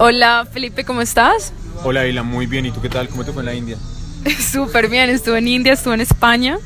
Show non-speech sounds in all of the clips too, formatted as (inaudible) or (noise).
Hola Felipe, ¿cómo estás? Hola Isla, muy bien. ¿Y tú qué tal? ¿Cómo te fue en la India? (laughs) Súper bien, estuve en India, estuve en España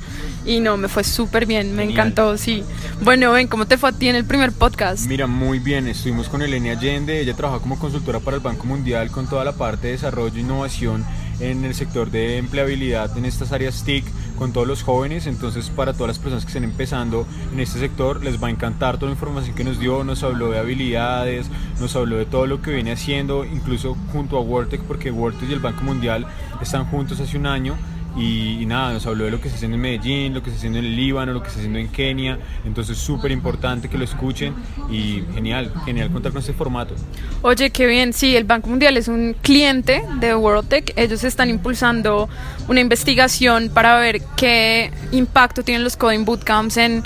y no, me fue súper bien, me encantó, sí. Bueno, ven, ¿cómo te fue a ti en el primer podcast? Mira, muy bien, estuvimos con Elenia Allende, ella trabaja como consultora para el Banco Mundial con toda la parte de desarrollo e innovación en el sector de empleabilidad en estas áreas TIC con todos los jóvenes, entonces para todas las personas que estén empezando en este sector les va a encantar toda la información que nos dio, nos habló de habilidades, nos habló de todo lo que viene haciendo, incluso junto a Wortec, porque Wortec y el Banco Mundial están juntos hace un año y, nada, nos habló de lo que se haciendo en Medellín, lo que se haciendo en Líbano, lo que se haciendo en Kenia. Entonces, súper importante que lo escuchen y genial, genial contar con este formato. Oye, qué bien. Sí, el Banco Mundial es un cliente de WorldTech. Ellos están impulsando una investigación para ver qué impacto tienen los coding bootcamps en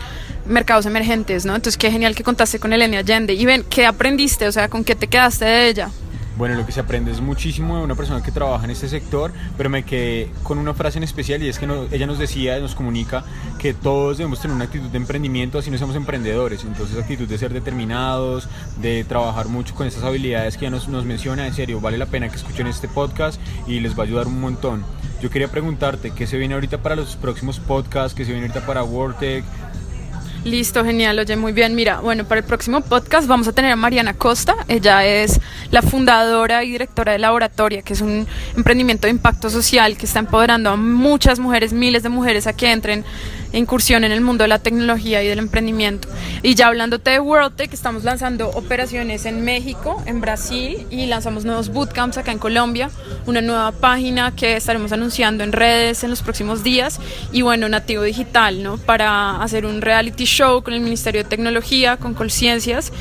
mercados emergentes, ¿no? Entonces, qué genial que contaste con Elena Allende. Y ven, ¿qué aprendiste? O sea, ¿con qué te quedaste de ella? Bueno, lo que se aprende es muchísimo de una persona que trabaja en este sector, pero me quedé con una frase en especial y es que ella nos decía, nos comunica que todos debemos tener una actitud de emprendimiento, así no somos emprendedores. Entonces, actitud de ser determinados, de trabajar mucho con esas habilidades que ella nos, nos menciona, en serio, vale la pena que escuchen este podcast y les va a ayudar un montón. Yo quería preguntarte qué se viene ahorita para los próximos podcasts, qué se viene ahorita para WordTech, Listo, genial, oye, muy bien. Mira, bueno, para el próximo podcast vamos a tener a Mariana Costa. Ella es la fundadora y directora de Laboratoria, que es un emprendimiento de impacto social que está empoderando a muchas mujeres, miles de mujeres a que entren incursión en el mundo de la tecnología y del emprendimiento. Y ya hablándote de WorldTech, estamos lanzando operaciones en México, en Brasil y lanzamos nuevos bootcamps acá en Colombia, una nueva página que estaremos anunciando en redes en los próximos días y bueno, Nativo Digital, ¿no? Para hacer un reality show con el Ministerio de Tecnología, con Colciencias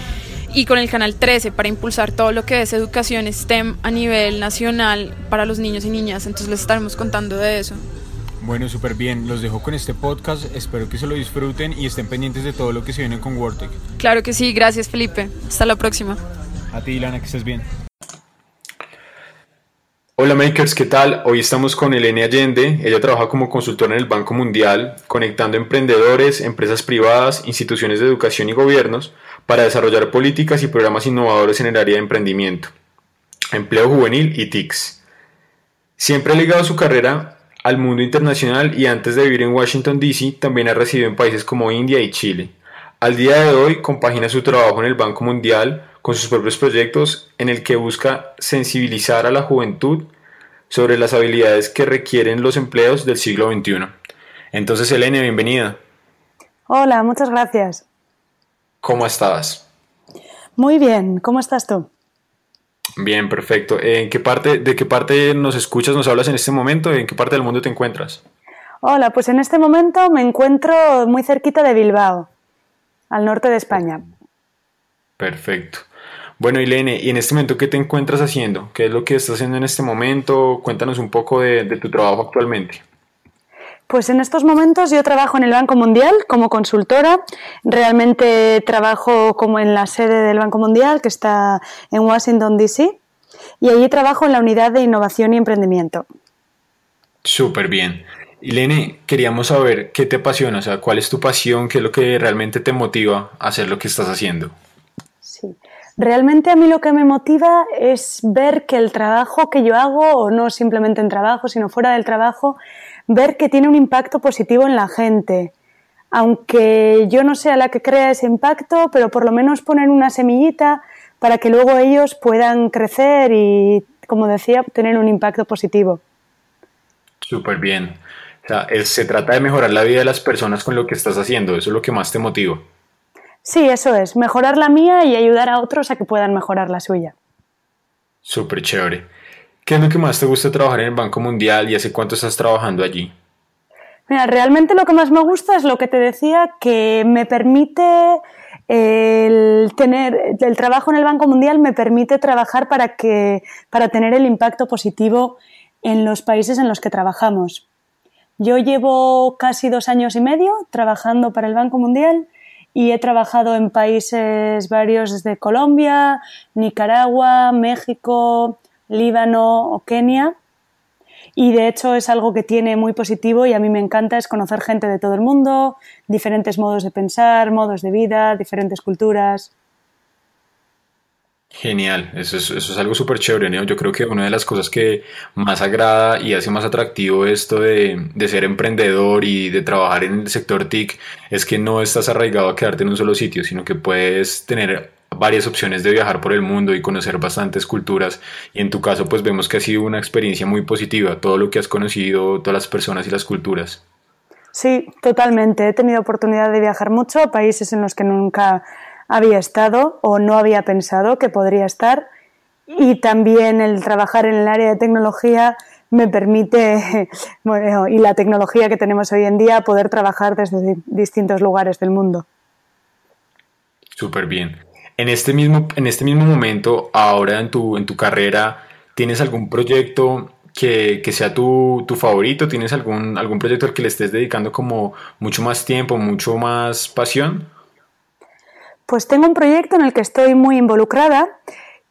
y con el Canal 13 para impulsar todo lo que es educación STEM a nivel nacional para los niños y niñas. Entonces les estaremos contando de eso. Bueno, súper bien. Los dejo con este podcast. Espero que se lo disfruten y estén pendientes de todo lo que se viene con WordTech. Claro que sí. Gracias, Felipe. Hasta la próxima. A ti, Ilana, que estés bien. Hola Makers, ¿qué tal? Hoy estamos con Elena Allende. Ella trabaja como consultora en el Banco Mundial, conectando emprendedores, empresas privadas, instituciones de educación y gobiernos para desarrollar políticas y programas innovadores en el área de emprendimiento, empleo juvenil y TICS. Siempre ha ligado su carrera al mundo internacional y antes de vivir en Washington, D.C., también ha residido en países como India y Chile. Al día de hoy compagina su trabajo en el Banco Mundial con sus propios proyectos en el que busca sensibilizar a la juventud sobre las habilidades que requieren los empleos del siglo XXI. Entonces, Elena, bienvenida. Hola, muchas gracias. ¿Cómo estabas? Muy bien, ¿cómo estás tú? Bien, perfecto. ¿En qué parte, ¿De qué parte nos escuchas, nos hablas en este momento? ¿En qué parte del mundo te encuentras? Hola, pues en este momento me encuentro muy cerquita de Bilbao, al norte de España. Perfecto. Bueno, Ilene, ¿y en este momento qué te encuentras haciendo? ¿Qué es lo que estás haciendo en este momento? Cuéntanos un poco de, de tu trabajo actualmente. Pues en estos momentos yo trabajo en el Banco Mundial como consultora. Realmente trabajo como en la sede del Banco Mundial, que está en Washington, D.C. Y allí trabajo en la unidad de innovación y emprendimiento. Súper bien. Ilene, queríamos saber qué te apasiona, o sea, cuál es tu pasión, qué es lo que realmente te motiva a hacer lo que estás haciendo. Sí, realmente a mí lo que me motiva es ver que el trabajo que yo hago, o no simplemente en trabajo, sino fuera del trabajo, ver que tiene un impacto positivo en la gente. Aunque yo no sea la que crea ese impacto, pero por lo menos poner una semillita para que luego ellos puedan crecer y, como decía, tener un impacto positivo. Súper bien. O sea, se trata de mejorar la vida de las personas con lo que estás haciendo. Eso es lo que más te motiva. Sí, eso es. Mejorar la mía y ayudar a otros a que puedan mejorar la suya. Súper chévere. ¿Qué es lo que más te gusta trabajar en el Banco Mundial y hace cuánto estás trabajando allí? Mira, realmente lo que más me gusta es lo que te decía, que me permite el tener el trabajo en el Banco Mundial me permite trabajar para que para tener el impacto positivo en los países en los que trabajamos. Yo llevo casi dos años y medio trabajando para el Banco Mundial y he trabajado en países varios desde Colombia, Nicaragua, México, Líbano o Kenia. Y de hecho es algo que tiene muy positivo y a mí me encanta es conocer gente de todo el mundo, diferentes modos de pensar, modos de vida, diferentes culturas. Genial, eso es, eso es algo súper chévere. Yo creo que una de las cosas que más agrada y hace más atractivo esto de, de, ser emprendedor y de trabajar en el sector TIC es que no estás arraigado a quedarte en un solo sitio, sino que puedes tener varias opciones de viajar por el mundo y conocer bastantes culturas. Y en tu caso, pues vemos que ha sido una experiencia muy positiva, todo lo que has conocido, todas las personas y las culturas. Sí, totalmente. He tenido oportunidad de viajar mucho a países en los que nunca había estado o no había pensado que podría estar y también el trabajar en el área de tecnología me permite, (laughs) bueno, y la tecnología que tenemos hoy en día, poder trabajar desde distintos lugares del mundo. Súper bien. En este, mismo, en este mismo momento, ahora en tu, en tu carrera, ¿tienes algún proyecto que, que sea tu, tu, favorito? ¿Tienes algún, algún proyecto al que le estés dedicando como mucho más tiempo, mucho más pasión? Pues tengo un proyecto en el que estoy muy involucrada,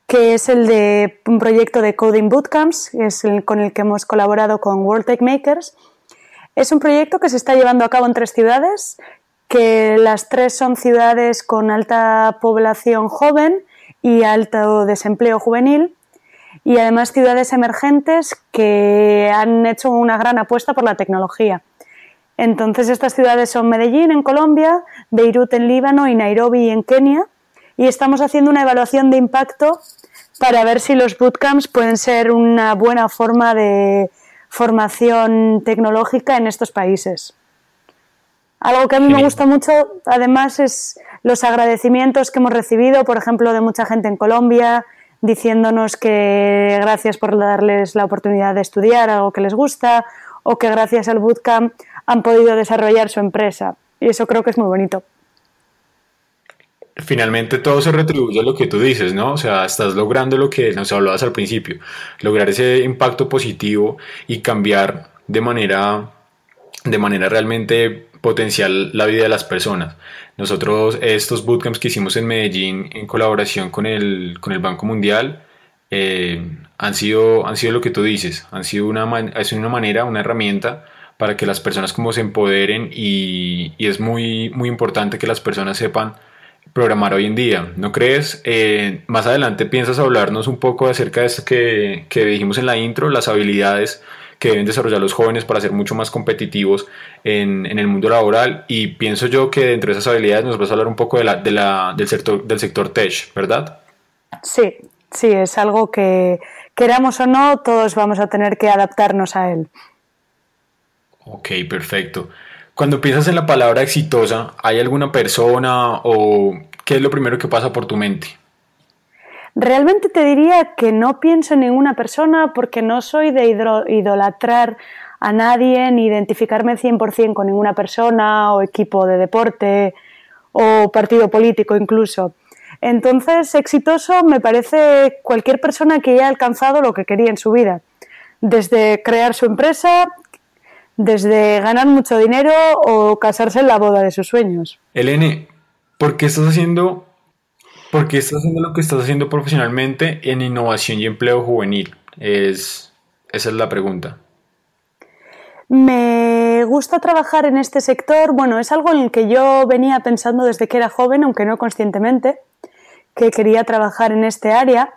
que es el de un proyecto de Coding Bootcamps, es el con el que hemos colaborado con World Tech Makers. Es un proyecto que se está llevando a cabo en tres ciudades, que las tres son ciudades con alta población joven y alto desempleo juvenil, y además ciudades emergentes que han hecho una gran apuesta por la tecnología. Entonces estas ciudades son Medellín en Colombia, Beirut en Líbano y Nairobi en Kenia. Y estamos haciendo una evaluación de impacto para ver si los bootcamps pueden ser una buena forma de formación tecnológica en estos países. Algo que a mí me gusta mucho, además, es los agradecimientos que hemos recibido, por ejemplo, de mucha gente en Colombia, diciéndonos que gracias por darles la oportunidad de estudiar algo que les gusta, o que gracias al bootcamp han podido desarrollar su empresa. Y eso creo que es muy bonito. Finalmente todo se retribuye a lo que tú dices, ¿no? O sea, estás logrando lo que nos hablabas al principio, lograr ese impacto positivo y cambiar de manera, de manera realmente potencial la vida de las personas. Nosotros, estos bootcamps que hicimos en Medellín en colaboración con el, con el Banco Mundial, eh, han, sido, han sido lo que tú dices, han sido una, es una manera, una herramienta para que las personas como se empoderen y, es muy, muy importante que las personas sepan programar hoy en día, ¿no crees? Eh, más adelante piensas hablarnos un poco acerca de esto que, que, dijimos en la intro, las habilidades que deben desarrollar los jóvenes para ser mucho más competitivos en, en, el mundo laboral y pienso yo que dentro de esas habilidades nos vas a hablar un poco de la, de la, del, sector, del sector tech, ¿verdad? Sí, sí, es algo que queramos o no, todos vamos a tener que adaptarnos a él. Ok, perfecto. Cuando piensas en la palabra exitosa, ¿hay alguna persona o qué es lo primero que pasa por tu mente? Realmente te diría que no pienso en ninguna persona porque no soy de idolatrar a nadie ni identificarme 100% con ninguna persona o equipo de deporte o partido político incluso. Entonces, exitoso me parece cualquier persona que haya alcanzado lo que quería en su vida, desde crear su empresa desde ganar mucho dinero o casarse en la boda de sus sueños. Elene, ¿por qué estás haciendo, por qué estás haciendo lo que estás haciendo profesionalmente en innovación y empleo juvenil? Es, esa es la pregunta. Me gusta trabajar en este sector. Bueno, es algo en el que yo venía pensando desde que era joven, aunque no conscientemente, que quería trabajar en este área.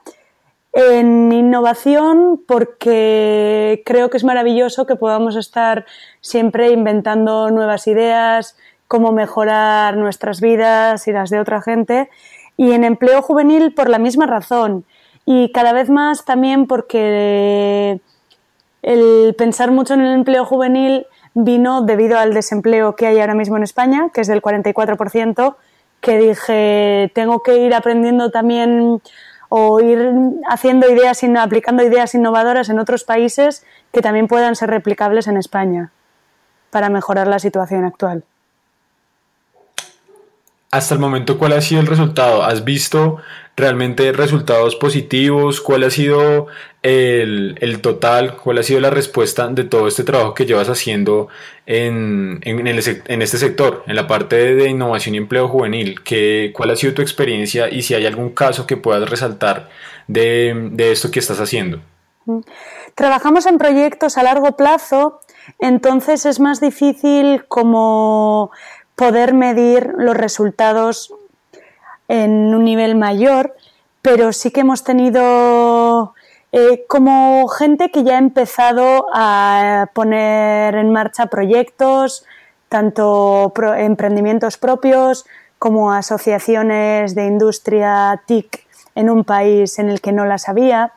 En innovación, porque creo que es maravilloso que podamos estar siempre inventando nuevas ideas, cómo mejorar nuestras vidas y las de otra gente. Y en empleo juvenil, por la misma razón. Y cada vez más también porque el pensar mucho en el empleo juvenil vino debido al desempleo que hay ahora mismo en España, que es del 44%, que dije, tengo que ir aprendiendo también o ir haciendo ideas, aplicando ideas innovadoras en otros países que también puedan ser replicables en España para mejorar la situación actual. Hasta el momento, ¿cuál ha sido el resultado? ¿Has visto realmente resultados positivos? ¿Cuál ha sido el, total? ¿Cuál ha sido la respuesta de todo este trabajo que llevas haciendo en, en, este sector, en la parte de innovación y empleo juvenil? ¿Qué, ¿Cuál ha sido tu experiencia y si hay algún caso que puedas resaltar de, de esto que estás haciendo? Trabajamos en proyectos a largo plazo, entonces es más difícil como poder medir los resultados en un nivel mayor, pero sí que hemos tenido eh, como gente que ya ha empezado a poner en marcha proyectos, tanto emprendimientos propios como asociaciones de industria TIC en un país en el que no las había.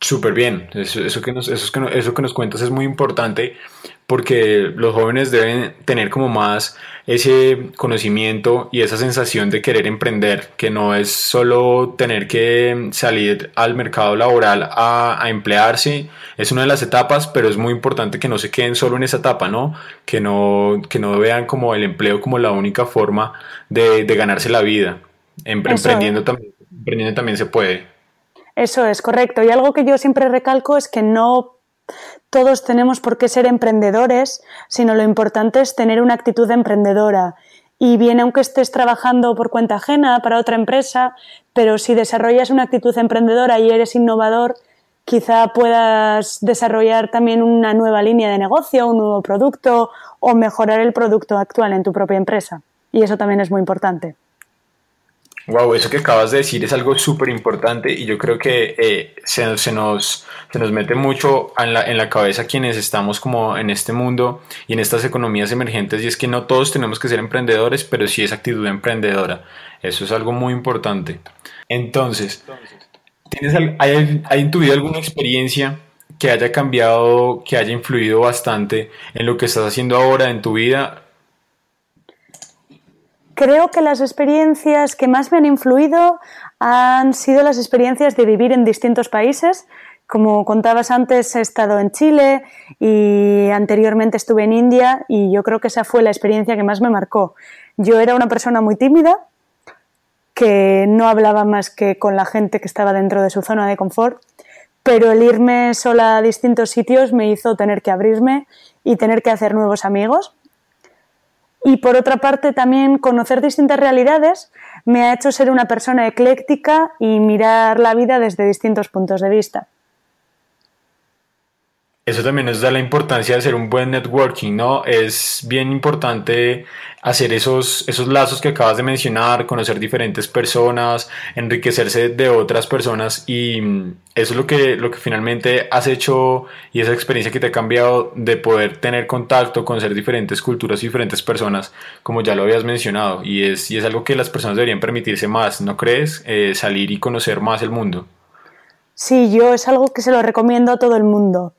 Súper bien, eso, que eso, que eso que nos cuentas es muy importante porque los jóvenes deben tener como más ese conocimiento y esa sensación de querer emprender, que no es solo tener que salir al mercado laboral a, emplearse, es una de las etapas, pero es muy importante que no se queden solo en esa etapa, ¿no? Que no, que no vean como el empleo como la única forma de, ganarse la vida. emprendiendo, también, emprendiendo también se puede. Eso es correcto. Y algo que yo siempre recalco es que no todos tenemos por qué ser emprendedores, sino lo importante es tener una actitud emprendedora. Y bien, aunque estés trabajando por cuenta ajena para otra empresa, pero si desarrollas una actitud emprendedora y eres innovador, quizá puedas desarrollar también una nueva línea de negocio, un nuevo producto o mejorar el producto actual en tu propia empresa. Y eso también es muy importante. Wow, eso que acabas de decir es algo súper importante y yo creo que eh, se, se, nos, se nos mete mucho en la, en la cabeza quienes estamos como en este mundo y en estas economías emergentes y es que no todos tenemos que ser emprendedores, pero sí es actitud emprendedora. Eso es algo muy importante. Entonces, ¿tienes, hay, ¿hay en tu vida alguna experiencia que haya cambiado, que haya influido bastante en lo que estás haciendo ahora en tu vida Creo que las experiencias que más me han influido han sido las experiencias de vivir en distintos países. Como contabas antes, he estado en Chile y anteriormente estuve en India y yo creo que esa fue la experiencia que más me marcó. Yo era una persona muy tímida, que no hablaba más que con la gente que estaba dentro de su zona de confort, pero el irme sola a distintos sitios me hizo tener que abrirme y tener que hacer nuevos amigos y por otra parte también conocer distintas realidades me ha hecho ser una persona ecléctica y mirar la vida desde distintos puntos de vista. Eso también nos da la importancia de hacer un buen networking, ¿no? Es bien importante hacer esos, esos lazos que acabas de mencionar, conocer diferentes personas, enriquecerse de otras personas y mm, eso es lo que, lo que finalmente has hecho y esa experiencia que te ha cambiado de poder tener contacto, conocer diferentes culturas y diferentes personas, como ya lo habías mencionado, y es, y es algo que las personas deberían permitirse más, ¿no crees? Eh, salir y conocer más el mundo. Sí, yo es algo que se lo recomiendo a todo el mundo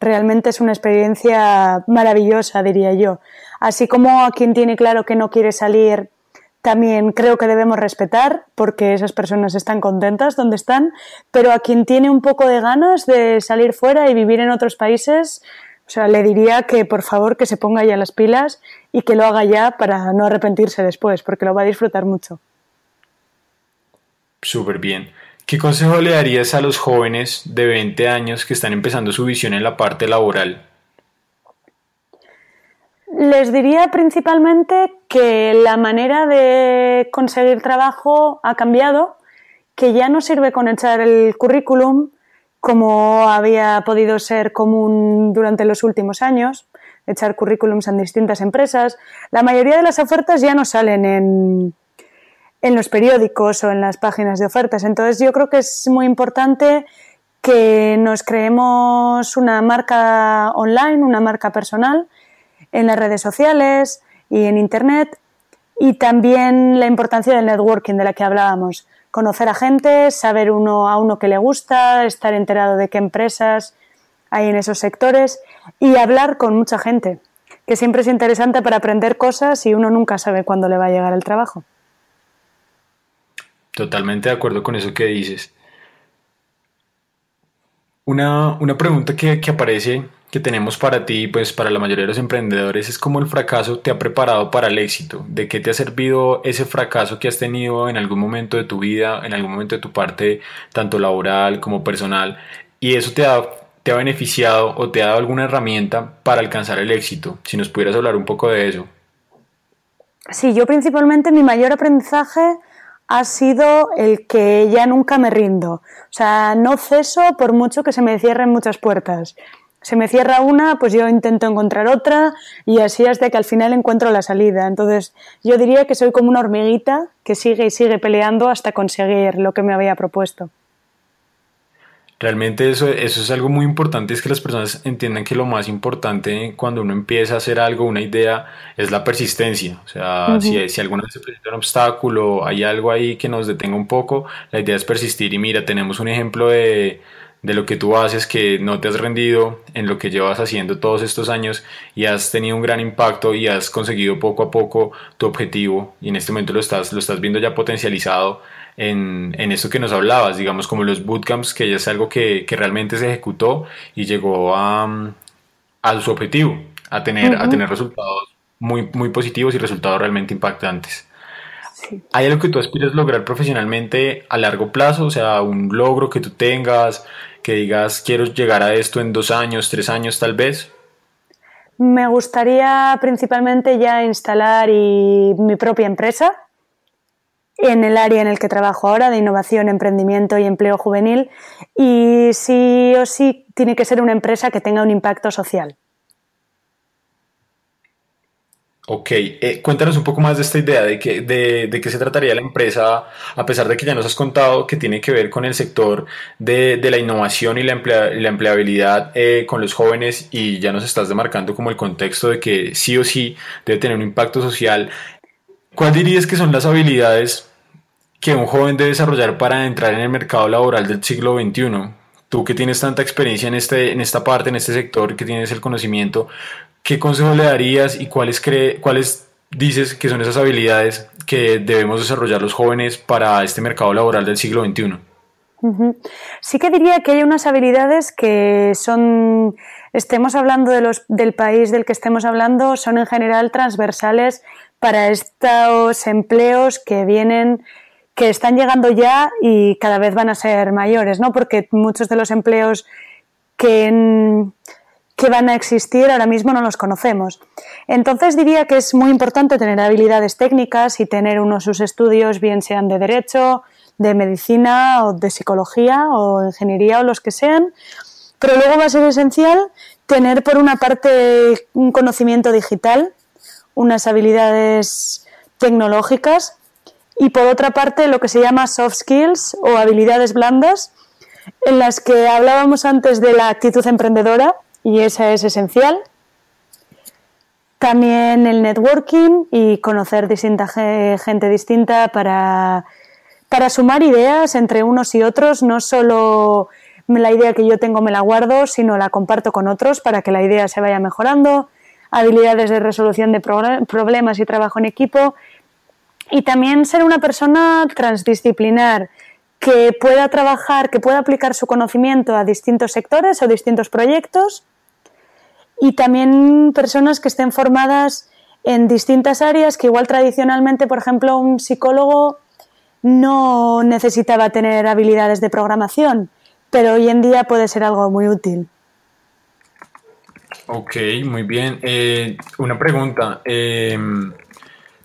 realmente es una experiencia maravillosa, diría yo. Así como a quien tiene claro que no quiere salir, también creo que debemos respetar porque esas personas están contentas donde están, pero a quien tiene un poco de ganas de salir fuera y vivir en otros países, o sea, le diría que por favor que se ponga ya las pilas y que lo haga ya para no arrepentirse después, porque lo va a disfrutar mucho. Súper bien. ¿Qué consejo le darías a los jóvenes de 20 años que están empezando su visión en la parte laboral? Les diría principalmente que la manera de conseguir trabajo ha cambiado, que ya no sirve con echar el currículum como había podido ser común durante los últimos años, echar currículums en distintas empresas. La mayoría de las ofertas ya no salen en, en los periódicos o en las páginas de ofertas. Entonces yo creo que es muy importante que nos creemos una marca online, una marca personal en las redes sociales y en Internet y también la importancia del networking de la que hablábamos. Conocer a gente, saber uno a uno que le gusta, estar enterado de qué empresas hay en esos sectores y hablar con mucha gente, que siempre es interesante para aprender cosas y uno nunca sabe cuándo le va a llegar el trabajo. Totalmente de acuerdo con eso que dices. Una, pregunta que, que, aparece, que tenemos para ti, pues para la mayoría de los emprendedores, es cómo el fracaso te ha preparado para el éxito. ¿De qué te ha servido ese fracaso que has tenido en algún momento de tu vida, en algún momento de tu parte, tanto laboral como personal? Y eso te ha, te ha beneficiado o te ha dado alguna herramienta para alcanzar el éxito. Si nos pudieras hablar un poco de eso. Sí, yo principalmente mi mayor aprendizaje ha sido el que ya nunca me rindo. O sea, no ceso por mucho que se me cierren muchas puertas. Se me cierra una, pues yo intento encontrar otra y así hasta que al final encuentro la salida. Entonces, yo diría que soy como una hormiguita que sigue y sigue peleando hasta conseguir lo que me había propuesto. Realmente eso, eso es algo muy importante, es que las personas entiendan que lo más importante cuando uno empieza a hacer algo, una idea, es la persistencia. O sea, si, si alguna vez se presenta un obstáculo, hay algo ahí que nos detenga un poco, la idea es persistir. Y mira, tenemos un ejemplo de, de lo que tú haces, que no te has rendido en lo que llevas haciendo todos estos años y has tenido un gran impacto y has conseguido poco a poco tu objetivo y en este momento lo estás, lo estás viendo ya potencializado en, en esto que nos hablabas, digamos como los bootcamps, que ya es algo que, que realmente se ejecutó y llegó a, a su objetivo, a tener, a tener resultados muy, muy positivos y resultados realmente impactantes. ¿Hay algo que tú aspires lograr profesionalmente a largo plazo? O sea, un logro que tú tengas, que digas, quiero llegar a esto en dos años, tres años tal vez. Me gustaría principalmente ya instalar mi propia empresa, en el área en el que trabajo ahora, de innovación, emprendimiento y empleo juvenil, y sí o sí tiene que ser una empresa que tenga un impacto social. Ok, eh, cuéntanos un poco más de esta idea de, que, de, de, qué se trataría la empresa, a pesar de que ya nos has contado que tiene que ver con el sector de, de la innovación y la, emplea, la empleabilidad eh, con los jóvenes y ya nos estás demarcando como el contexto de que sí o sí debe tener un impacto social. ¿Cuál dirías que son las habilidades que un joven debe desarrollar para entrar en el mercado laboral del siglo XXI? Tú que tienes tanta experiencia en, este, en esta parte, en este sector, que tienes el conocimiento, ¿qué consejo le darías y cuáles, cree, cuáles dices que son esas habilidades que debemos desarrollar los jóvenes para este mercado laboral del siglo XXI? Sí que diría que hay unas habilidades que son, estemos hablando de los, del país del que estemos hablando, son en general transversales para estos empleos que vienen que están llegando ya y cada vez van a ser mayores, ¿no? Porque muchos de los empleos que, que van a existir ahora mismo no los conocemos. Entonces diría que es muy importante tener habilidades técnicas y tener unos sus estudios, bien sean de derecho, de medicina o de psicología o ingeniería o los que sean. Pero luego va a ser esencial tener por una parte un conocimiento digital, unas habilidades tecnológicas y por otra parte lo que se llama soft skills o habilidades blandas, en las que hablábamos antes de la actitud emprendedora y esa es esencial. También el networking y conocer distinta gente distinta para, para sumar ideas entre unos y otros, no solo la idea que yo tengo me la guardo, sino la comparto con otros para que la idea se vaya mejorando, habilidades de resolución de problemas y trabajo en equipo y también ser una persona transdisciplinar que pueda trabajar, que pueda aplicar su conocimiento a distintos sectores o distintos proyectos y también personas que estén formadas en distintas áreas que igual tradicionalmente, por ejemplo, un psicólogo no necesitaba tener habilidades de programación, pero hoy en día puede ser algo muy útil. Ok, muy bien. Eh, una pregunta. Eh,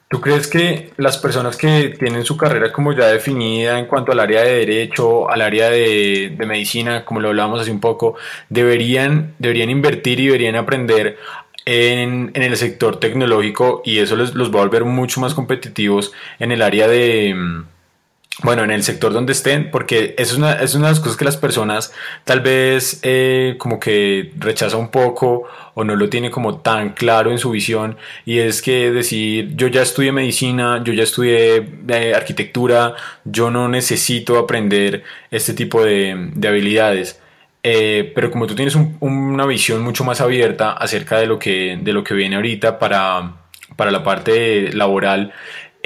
¿Tú crees que las personas que tienen su carrera como ya definida en cuanto al área de derecho, al área de, medicina, como lo hablábamos hace un poco, deberían, deberían invertir y deberían aprender en, en el sector tecnológico y eso les, los va a volver mucho más competitivos en el área de bueno, en el sector donde estén, porque es una, es una de las cosas que las personas tal vez eh, como que rechaza un poco o no lo tiene como tan claro en su visión y es que decir yo ya estudié medicina, yo ya estudié eh, arquitectura, yo no necesito aprender este tipo de, de habilidades. Eh, pero como tú tienes una visión mucho más abierta acerca de lo que, de lo que viene ahorita para, para la parte laboral,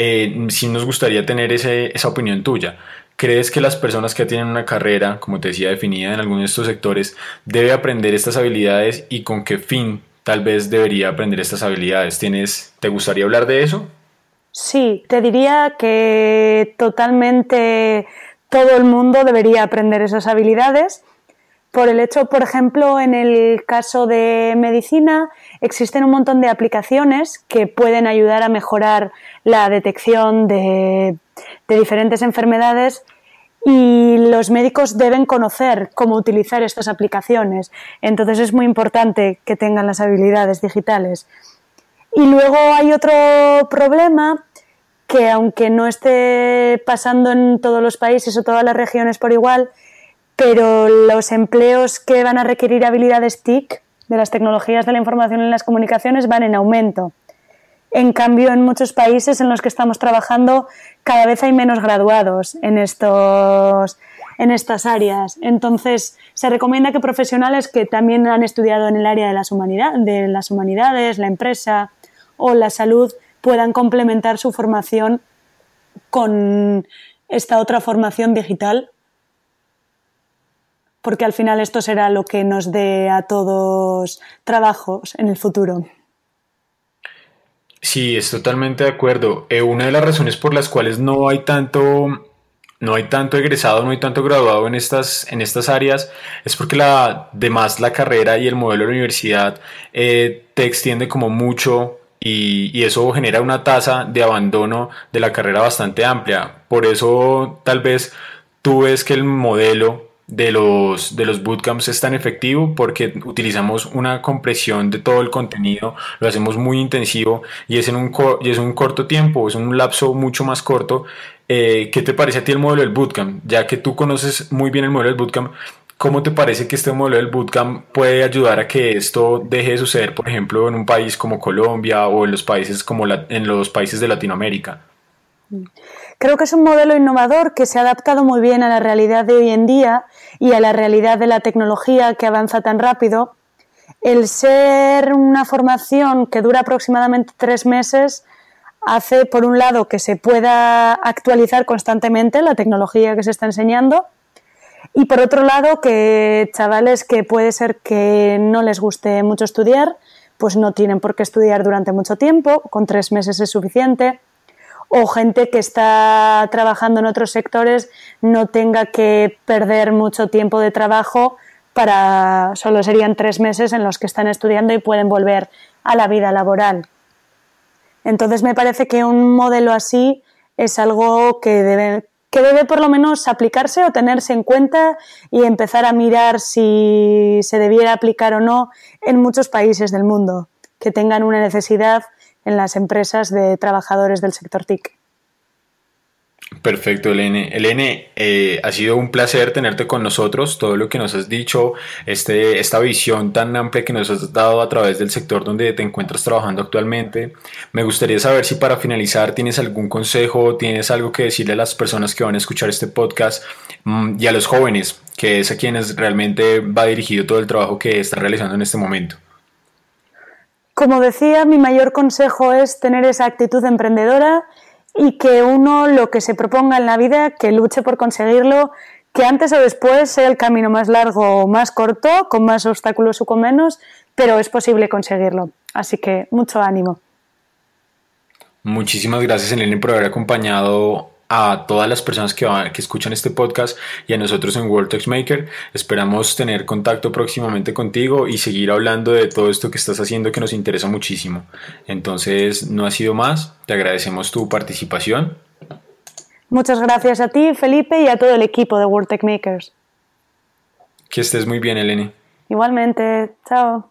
eh, sí nos gustaría tener ese, esa opinión tuya. ¿Crees que las personas que tienen una carrera, como te decía, definida en alguno de estos sectores, debe aprender estas habilidades y con qué fin tal vez debería aprender estas habilidades? ¿Tienes, ¿Te gustaría hablar de eso? Sí, te diría que totalmente todo el mundo debería aprender esas habilidades por el hecho, por ejemplo, en el caso de medicina, existen un montón de aplicaciones que pueden ayudar a mejorar la detección de, diferentes enfermedades y los médicos deben conocer cómo utilizar estas aplicaciones. Entonces es muy importante que tengan las habilidades digitales. Y luego hay otro problema que aunque no esté pasando en todos los países o todas las regiones por igual, pero los empleos que van a requerir habilidades TIC de las tecnologías de la información y las comunicaciones van en aumento. En cambio, en muchos países en los que estamos trabajando, cada vez hay menos graduados en, estos, en estas áreas. Entonces, se recomienda que profesionales que también han estudiado en el área de las, de las humanidades, la empresa o la salud, puedan complementar su formación con esta otra formación digital, porque al final esto será lo que nos dé a todos trabajos en el futuro. Sí, es totalmente de acuerdo. Eh, una de las razones por las cuales no hay tanto, no hay tanto egresado, no hay tanto graduado en estas, en estas áreas, es porque la, además la carrera y el modelo de la universidad eh, te extiende como mucho y, y, eso genera una tasa de abandono de la carrera bastante amplia. Por eso tal vez tú ves que el modelo de los, de los bootcamps es tan efectivo porque utilizamos una compresión de todo el contenido, lo hacemos muy intensivo y es en un, y es un corto tiempo, es un lapso mucho más corto. Eh, ¿Qué te parece a ti el modelo del bootcamp? Ya que tú conoces muy bien el modelo del bootcamp, ¿cómo te parece que este modelo del bootcamp puede ayudar a que esto deje de suceder, por ejemplo, en un país como Colombia o en los países como en los países de Latinoamérica? Creo que es un modelo innovador que se ha adaptado muy bien a la realidad de hoy en día y a la realidad de la tecnología que avanza tan rápido. El ser una formación que dura aproximadamente tres meses hace, por un lado, que se pueda actualizar constantemente la tecnología que se está enseñando y, por otro lado, que chavales que puede ser que no les guste mucho estudiar, pues no tienen por qué estudiar durante mucho tiempo, con tres meses es suficiente o gente que está trabajando en otros sectores no tenga que perder mucho tiempo de trabajo para solo serían tres meses en los que están estudiando y pueden volver a la vida laboral. Entonces me parece que un modelo así es algo que debe, que debe por lo menos aplicarse o tenerse en cuenta y empezar a mirar si se debiera aplicar o no en muchos países del mundo que tengan una necesidad en las empresas de trabajadores del sector TIC. Perfecto, Elene. Elene, eh, ha sido un placer tenerte con nosotros. Todo lo que nos has dicho, este, esta visión tan amplia que nos has dado a través del sector donde te encuentras trabajando actualmente. Me gustaría saber si para finalizar tienes algún consejo, tienes algo que decirle a las personas que van a escuchar este podcast mm, y a los jóvenes, que es a quienes realmente va dirigido todo el trabajo que estás realizando en este momento. Como decía, mi mayor consejo es tener esa actitud emprendedora y que uno lo que se proponga en la vida, que luche por conseguirlo, que antes o después sea el camino más largo o más corto, con más obstáculos o con menos, pero es posible conseguirlo. Así que mucho ánimo. Muchísimas gracias, Elena, por haber acompañado a todas las personas que, que escuchan este podcast y a nosotros en World Maker. Esperamos tener contacto próximamente contigo y seguir hablando de todo esto que estás haciendo que nos interesa muchísimo. Entonces, no ha sido más. Te agradecemos tu participación. Muchas gracias a ti, Felipe, y a todo el equipo de World Makers. Que estés muy bien, Eleni. Igualmente. Chao.